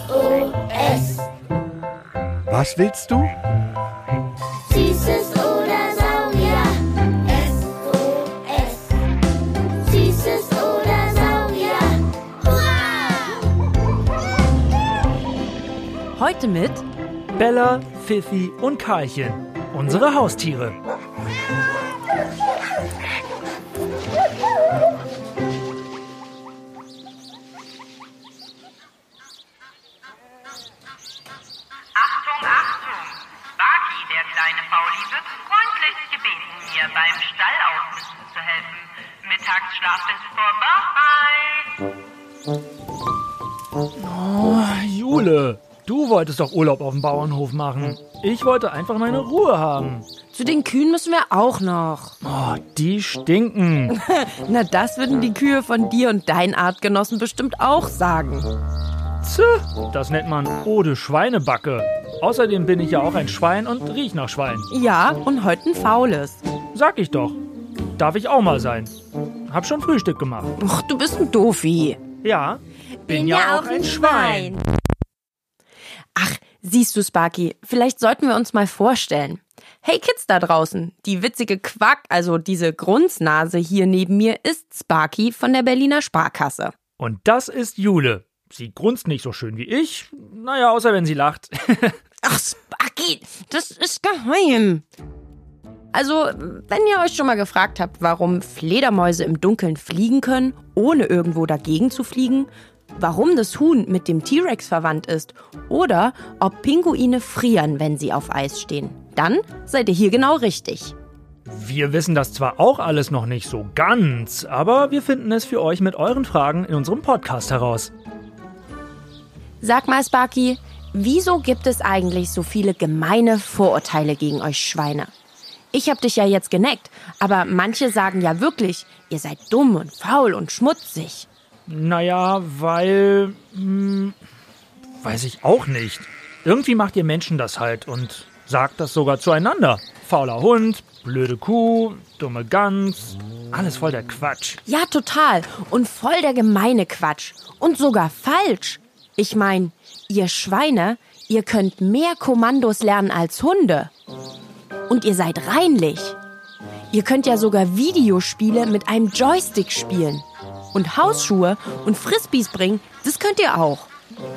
SOS. Was willst du? Süßes oder Saurier. SOS. Süßes oder Saurier. Hurra! Heute mit Bella, Fifi und Karlchen. Unsere Haustiere. Ist vorbei. Oh, Jule, du wolltest doch Urlaub auf dem Bauernhof machen. Ich wollte einfach meine Ruhe haben. Zu den Kühen müssen wir auch noch. Oh, die stinken. Na, das würden die Kühe von dir und deinen Artgenossen bestimmt auch sagen. Tch, das nennt man Ode Schweinebacke. Außerdem bin ich ja auch ein Schwein und riech nach Schwein. Ja, und heute ein faules. Sag ich doch. Darf ich auch mal sein. Hab schon Frühstück gemacht. Ach, du bist ein Doofi. Ja, bin, ja, auch ein Schwein. Ach, siehst du, Sparky, vielleicht sollten wir uns mal vorstellen. Hey Kids da draußen, die witzige Quack, also diese Grunznase hier neben mir, ist Sparky von der Berliner Sparkasse. Und das ist Jule. Sie grunzt nicht so schön wie ich. Naja, außer wenn sie lacht. Ach, Sparky, das ist geheim. Also, wenn ihr euch schon mal gefragt habt, warum Fledermäuse im Dunkeln fliegen können, ohne irgendwo dagegen zu fliegen, warum das Huhn mit dem T-Rex verwandt ist oder ob Pinguine frieren, wenn sie auf Eis stehen, dann seid ihr hier genau richtig. Wir wissen das zwar auch alles noch nicht so ganz, aber wir finden es für euch mit euren Fragen in unserem Podcast heraus. Sag mal, Sparky, wieso gibt es eigentlich so viele gemeine Vorurteile gegen euch Schweine? Ich hab dich ja jetzt geneckt, aber manche sagen ja wirklich, ihr seid dumm und faul und schmutzig. Naja, weil. Hm, weiß ich auch nicht. Irgendwie macht ihr Menschen das halt und sagt das sogar zueinander. Fauler Hund, blöde Kuh, dumme Gans. Alles voll der Quatsch. Ja, total. Und voll der gemeine Quatsch. Und sogar falsch. Ich mein, ihr Schweine, ihr könnt mehr Kommandos lernen als Hunde. Und ihr seid reinlich. Ihr könnt ja sogar Videospiele mit einem Joystick spielen. Und Hausschuhe und Frisbees bringen, das könnt ihr auch.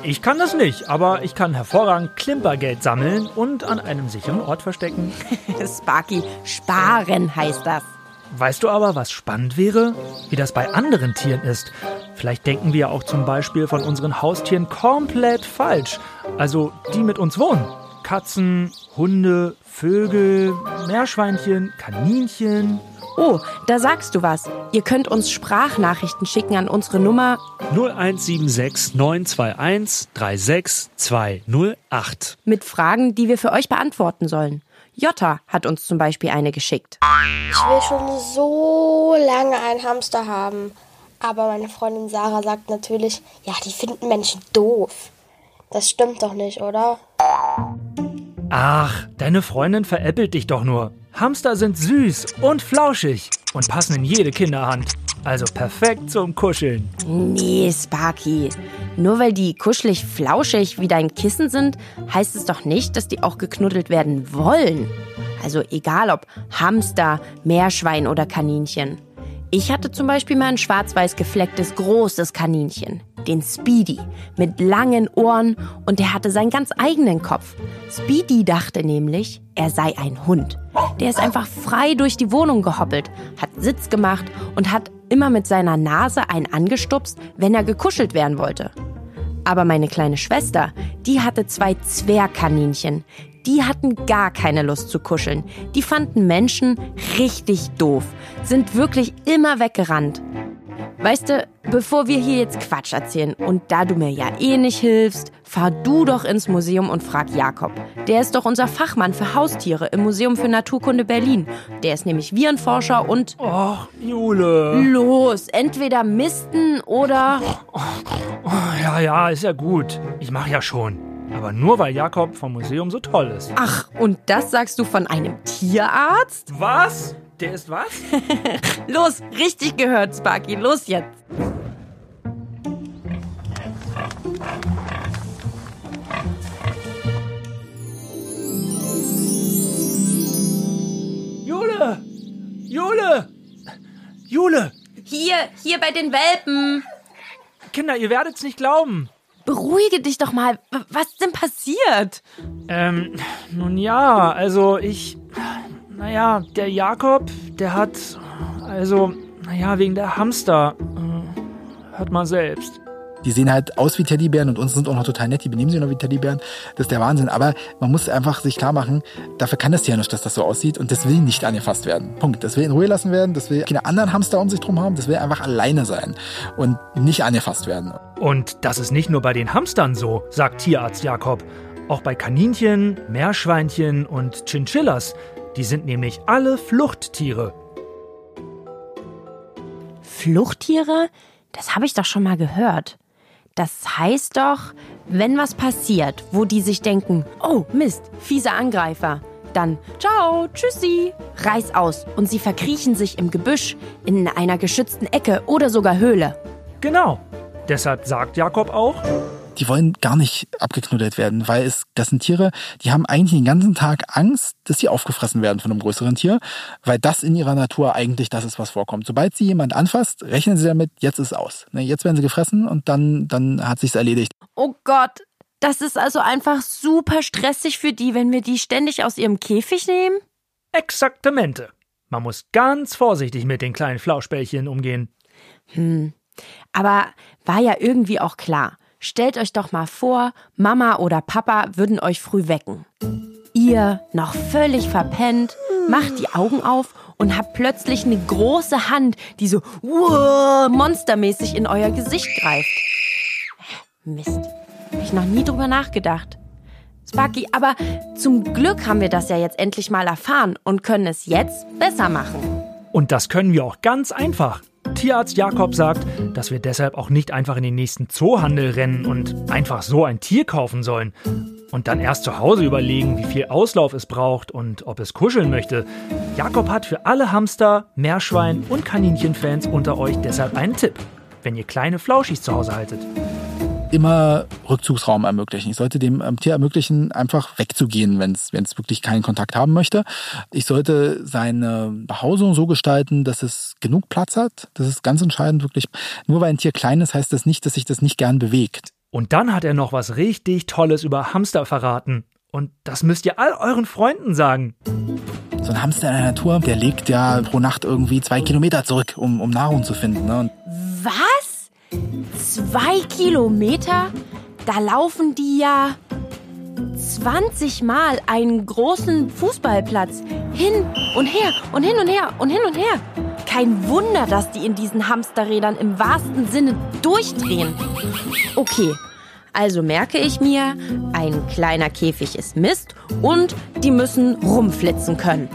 Ich kann das nicht, aber ich kann hervorragend Klimpergeld sammeln und an einem sicheren Ort verstecken. Sparky, sparen heißt das. Weißt du aber, was spannend wäre? Wie das bei anderen Tieren ist. Vielleicht denken wir auch zum Beispiel von unseren Haustieren komplett falsch. Also die mit uns wohnen. Katzen, Hunde, Vögel, Meerschweinchen, Kaninchen. Oh, da sagst du was. Ihr könnt uns Sprachnachrichten schicken an unsere Nummer 0176 921 36208. mit Fragen, die wir für euch beantworten sollen. Jota hat uns zum Beispiel eine geschickt. Ich will schon so lange einen Hamster haben. Aber meine Freundin Sarah sagt natürlich, ja, die finden Menschen doof. Das stimmt doch nicht, oder? Ach, deine Freundin veräppelt dich doch nur. Hamster sind süß und flauschig und passen in jede Kinderhand. Also perfekt zum Kuscheln. Nee, Sparky. Nur weil die kuschelig flauschig wie dein Kissen sind, heißt es doch nicht, dass die auch geknuddelt werden wollen. Also egal ob Hamster, Meerschwein oder Kaninchen. Ich hatte zum Beispiel mal ein schwarz-weiß geflecktes großes Kaninchen, den Speedy, mit langen Ohren und der hatte seinen ganz eigenen Kopf. Speedy dachte nämlich, er sei ein Hund. Der ist einfach frei durch die Wohnung gehoppelt, hat Sitz gemacht und hat immer mit seiner Nase einen angestupst, wenn er gekuschelt werden wollte. Aber meine kleine Schwester, die hatte zwei Zwergkaninchen. Die hatten gar keine Lust zu kuscheln. Die fanden Menschen richtig doof, sind wirklich immer weggerannt. Weißt du, bevor wir hier jetzt Quatsch erzählen und da du mir ja eh nicht hilfst, fahr du doch ins Museum und frag Jakob. Der ist doch unser Fachmann für Haustiere im Museum für Naturkunde Berlin. Der ist nämlich Virenforscher und Och, Jule. los, entweder misten oder Oh, ja, ja, ist ja gut. Ich mach ja schon. Aber nur weil Jakob vom Museum so toll ist. Ach, und das sagst du von einem Tierarzt? Was? Der ist was? Los, richtig gehört, Sparky. Los jetzt. Jule! Jule! Jule! Hier, hier bei den Welpen. Kinder, ihr werdet's nicht glauben. Beruhige dich doch mal. Was ist denn passiert? Ähm, nun ja, also ich. Naja, der Jakob, der hat. Also, naja, wegen der Hamster. Äh, hört mal selbst. Die sehen halt aus wie Teddybären und uns sind auch noch total nett. Die benehmen sich noch wie Teddybären. Das ist der Wahnsinn. Aber man muss einfach sich klar machen, dafür kann das Tier nicht, dass das so aussieht. Und das will nicht angefasst werden. Punkt. Das will in Ruhe lassen werden. Das will keine anderen Hamster um sich drum haben. Das will einfach alleine sein und nicht angefasst werden. Und das ist nicht nur bei den Hamstern so, sagt Tierarzt Jakob. Auch bei Kaninchen, Meerschweinchen und Chinchillas. Die sind nämlich alle Fluchttiere. Fluchttiere? Das habe ich doch schon mal gehört. Das heißt doch, wenn was passiert, wo die sich denken, oh Mist, fieser Angreifer, dann ciao, tschüssi, reiß aus und sie verkriechen sich im Gebüsch, in einer geschützten Ecke oder sogar Höhle. Genau. Deshalb sagt Jakob auch, Die wollen gar nicht abgeknuddelt werden, weil es, das sind Tiere, die haben eigentlich den ganzen Tag Angst, dass sie aufgefressen werden von einem größeren Tier, weil das in ihrer Natur eigentlich das ist, was vorkommt. Sobald sie jemand anfasst, rechnen sie damit, jetzt ist aus. Ne, Jetzt werden sie gefressen und dann, dann hat sich's erledigt. Oh Gott, das ist also einfach super stressig für die, wenn wir die ständig aus ihrem Käfig nehmen? Exaktamente. Man muss ganz vorsichtig mit den kleinen Flauschbällchen umgehen. Aber war ja irgendwie auch klar. Stellt euch doch mal vor, Mama oder Papa würden euch früh wecken. Ihr, noch völlig verpennt, macht die Augen auf und habt plötzlich eine große Hand, die so uah, monstermäßig in euer Gesicht greift. Mist, hab ich noch nie drüber nachgedacht. Sparky, aber zum Glück haben wir das ja jetzt endlich mal erfahren und können es jetzt besser machen. Und das können wir auch ganz einfach. Tierarzt Jakob sagt, dass wir deshalb auch nicht einfach in den nächsten Zoohandel rennen und einfach so ein Tier kaufen sollen. Und dann erst zu Hause überlegen, wie viel Auslauf es braucht und ob es kuscheln möchte. Jakob hat für alle Hamster, Meerschwein und Kaninchenfans unter euch deshalb einen Tipp, wenn ihr kleine Flauschis zu Hause haltet. Immer Rückzugsraum ermöglichen. Ich sollte dem ähm, Tier ermöglichen, einfach wegzugehen, wenn es wenn es wirklich keinen Kontakt haben möchte. Ich sollte seine Behausung so gestalten, dass es genug Platz hat. Das ist ganz entscheidend, wirklich. Nur weil ein Tier klein ist, heißt das nicht, dass sich das nicht gern bewegt. Und dann hat er noch was richtig Tolles über Hamster verraten. Und das müsst ihr all euren Freunden sagen. So ein Hamster in der Natur, der legt ja pro Nacht irgendwie zwei Kilometer zurück, um, um Nahrung zu finden. Ne? Und Was? Zwei Kilometer? Da laufen die ja 20 Mal einen großen Fußballplatz. Hin und her und hin und her und hin und her. Kein Wunder, dass die in diesen Hamsterrädern im wahrsten Sinne durchdrehen. Okay, also merke ich mir, ein kleiner Käfig ist Mist und die müssen rumflitzen können.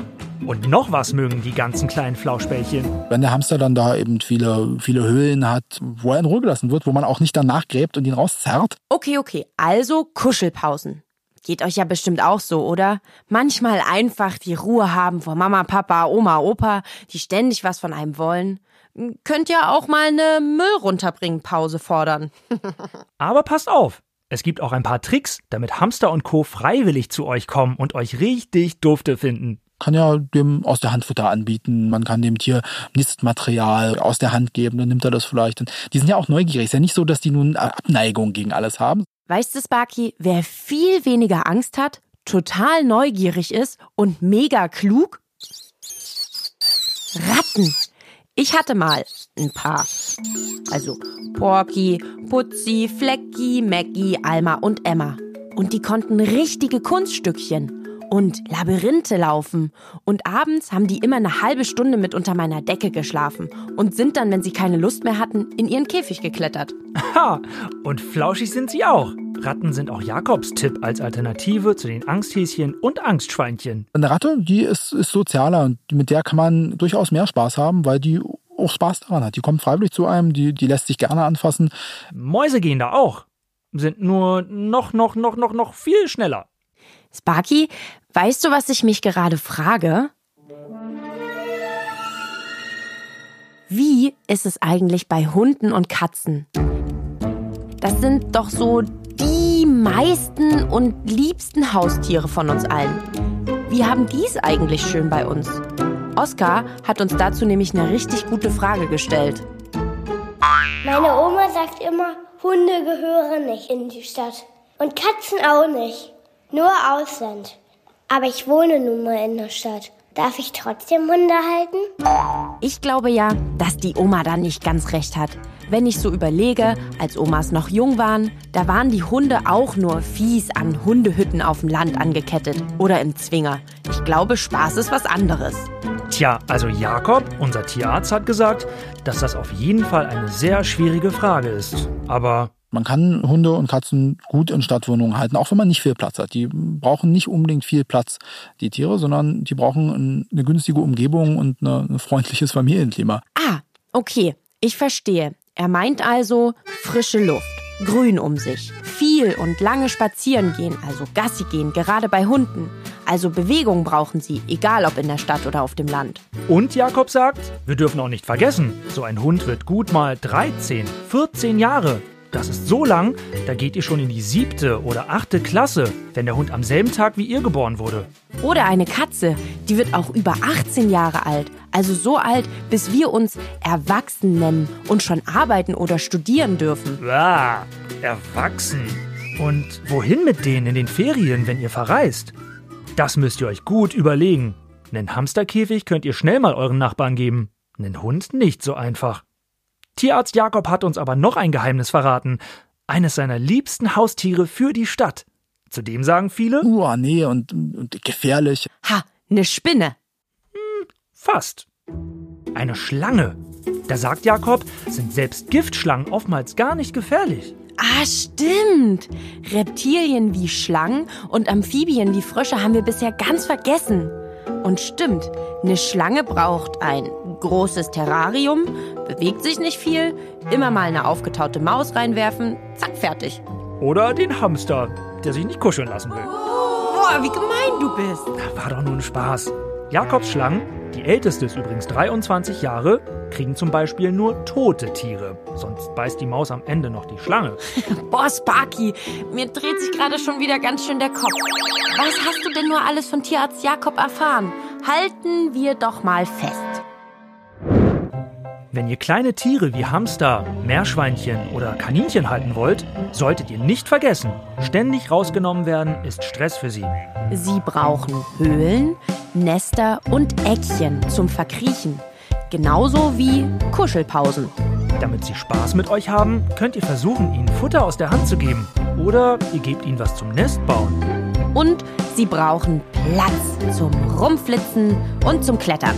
Und noch was mögen die ganzen kleinen Flauschbällchen. wenn der Hamster dann da eben viele, viele Höhlen hat, wo er in Ruhe gelassen wird, wo man auch nicht danach gräbt und ihn rauszerrt, Okay, okay, also Kuschelpausen. Geht euch ja bestimmt auch so, oder? Manchmal einfach die Ruhe haben vor Mama, Papa, Oma, Opa, die ständig was von einem wollen. Könnt ja auch mal eine Müll runterbringen Pause fordern. Aber passt auf! Es gibt auch ein paar Tricks, damit Hamster und Co. freiwillig zu euch kommen und euch richtig dufte finden. Kann ja dem aus der Hand Futter anbieten. Man kann dem Tier Nistmaterial aus der Hand geben, dann nimmt er das vielleicht. Und die sind ja auch neugierig. Ist ja nicht so, dass die nun Abneigung gegen alles haben. Weißt du, Sparky, wer viel weniger Angst hat, total neugierig ist und mega klug? Ratten. Ich hatte mal ein paar. Also Porky, Putzi, Flecki, Maggie, Alma und Emma. Und die konnten richtige Kunststückchen und Labyrinthe laufen. Und abends haben die immer eine halbe Stunde mit unter meiner Decke geschlafen und sind dann, wenn sie keine Lust mehr hatten, in ihren Käfig geklettert. Ha! Und flauschig sind sie auch. Ratten sind auch Jakobs Tipp als Alternative zu den Angsthäschen und Angstschweinchen. Eine Ratte, die ist, ist sozialer und mit der kann man durchaus mehr Spaß haben, weil die auch Spaß daran hat. Die kommt freiwillig zu einem, die, die lässt sich gerne anfassen. Mäuse gehen da auch. Sind nur noch, noch, noch, noch, noch viel schneller. Sparky, weißt du, was ich mich gerade frage? Wie ist es eigentlich bei Hunden und Katzen? Das sind doch so die meisten und liebsten Haustiere von uns allen. Wie haben die es eigentlich schön bei uns? Oskar hat uns dazu nämlich eine richtig gute Frage gestellt. Meine Oma sagt immer, Hunde gehören nicht in die Stadt. Und Katzen auch nicht. Nur Ausland. Aber ich wohne nun mal in der Stadt. Darf ich trotzdem Hunde halten? Ich glaube ja, dass die Oma da nicht ganz recht hat. Wenn ich so überlege, als Omas noch jung waren, da waren die Hunde auch nur fies an Hundehütten auf dem Land angekettet oder im Zwinger. Ich glaube, Spaß ist was anderes. Tja, also Jakob, unser Tierarzt, hat gesagt, dass das auf jeden Fall eine sehr schwierige Frage ist. Aber Man kann Hunde und Katzen gut in Stadtwohnungen halten, auch wenn man nicht viel Platz hat. Die brauchen nicht unbedingt viel Platz, die Tiere, sondern die brauchen eine günstige Umgebung und eine- ein freundliches Familienklima. Ah, okay, ich verstehe. Er meint also frische Luft, Grün um sich, viel und lange spazieren gehen, also Gassi gehen, gerade bei Hunden. Also Bewegung brauchen sie, egal ob in der Stadt oder auf dem Land. Und Jakob sagt, wir dürfen auch nicht vergessen, so ein Hund wird gut mal 13, 14 Jahre. Das ist so lang, da geht ihr schon in die siebte oder achte Klasse, wenn der Hund am selben Tag wie ihr geboren wurde. Oder eine Katze, die wird auch über 18 Jahre alt. Also so alt, bis wir uns erwachsen nennen und schon arbeiten oder studieren dürfen. Ah, erwachsen. Und wohin mit denen in den Ferien, wenn ihr verreist? Das müsst ihr euch gut überlegen. Einen Hamsterkäfig könnt ihr schnell mal euren Nachbarn geben. Einen Hund nicht so einfach. Tierarzt Jakob hat uns aber noch ein Geheimnis verraten. Eines seiner liebsten Haustiere für die Stadt. Zudem sagen viele, Uh, nee, und, und gefährlich. Ha, eine Spinne. fast. Eine Schlange. Da sagt Jakob, sind selbst Giftschlangen oftmals gar nicht gefährlich. Ah, stimmt. Reptilien wie Schlangen und Amphibien wie Frösche haben wir bisher ganz vergessen. Und stimmt, eine Schlange braucht ein großes Terrarium, bewegt sich nicht viel, immer mal eine aufgetaute Maus reinwerfen, zack, fertig. Oder den Hamster, der sich nicht kuscheln lassen will. Boah, wie gemein du bist. War doch nur ein Spaß. Jakobs Schlangen, die älteste ist übrigens 23 Jahre, kriegen zum Beispiel nur tote Tiere. Sonst beißt die Maus am Ende noch die Schlange. Boah, Sparky, mir dreht sich gerade schon wieder ganz schön der Kopf. Was hast du denn nur alles von Tierarzt Jakob erfahren? Halten wir doch mal fest. Wenn ihr kleine Tiere wie Hamster, Meerschweinchen oder Kaninchen halten wollt, solltet ihr nicht vergessen, ständig rausgenommen werden ist Stress für sie. Sie brauchen Höhlen, Nester und Eckchen zum Verkriechen. Genauso wie Kuschelpausen. Damit sie Spaß mit euch haben, könnt ihr versuchen, ihnen Futter aus der Hand zu geben. Oder ihr gebt ihnen was zum Nest bauen. Und sie brauchen Platz zum Rumflitzen und zum Klettern.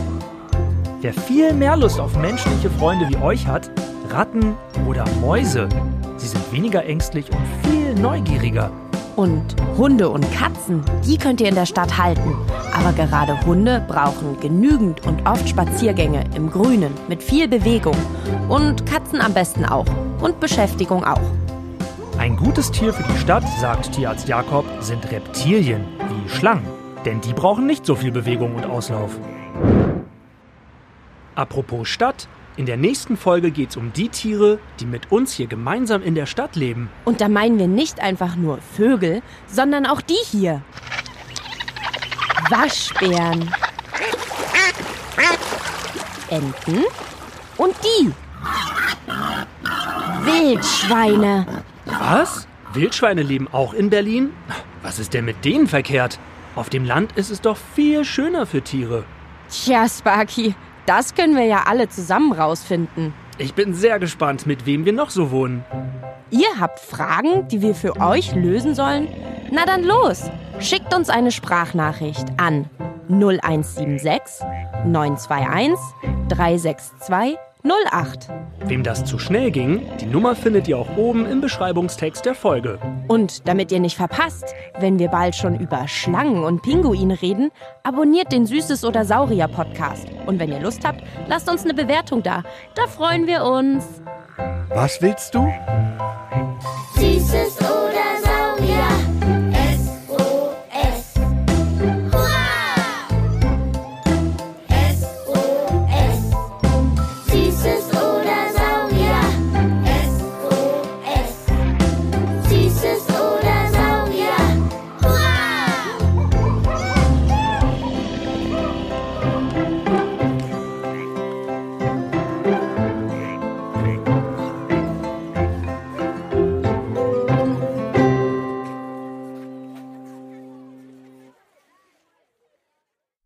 Wer viel mehr Lust auf menschliche Freunde wie euch hat, Ratten oder Mäuse, sie sind weniger ängstlich und viel neugieriger. Und Hunde und Katzen, die könnt ihr in der Stadt halten. Aber gerade Hunde brauchen genügend und oft Spaziergänge im Grünen mit viel Bewegung. Und Katzen am besten auch. Und Beschäftigung auch. Ein gutes Tier für die Stadt, sagt Tierarzt Jakob, sind Reptilien wie Schlangen. Denn die brauchen nicht so viel Bewegung und Auslauf. Apropos Stadt, in der nächsten Folge geht es um die Tiere, die mit uns hier gemeinsam in der Stadt leben. Und da meinen wir nicht einfach nur Vögel, sondern auch die hier. Waschbären. Enten. Und die. Wildschweine. Was? Wildschweine leben auch in Berlin? Was ist denn mit denen verkehrt? Auf dem Land ist es doch viel schöner für Tiere. Tja, Sparky, das können wir ja alle zusammen rausfinden. Ich bin sehr gespannt, mit wem wir noch so wohnen. Ihr habt Fragen, die wir für euch lösen sollen? Na dann los! Schickt uns eine Sprachnachricht an 0176 921 362 08. Wem das zu schnell ging, die Nummer findet ihr auch oben im Beschreibungstext der Folge. Und damit ihr nicht verpasst, wenn wir bald schon über Schlangen und Pinguine reden, abonniert den Süßes oder Saurier Podcast. Und wenn ihr Lust habt, lasst uns eine Bewertung da. Da freuen wir uns. Was willst du?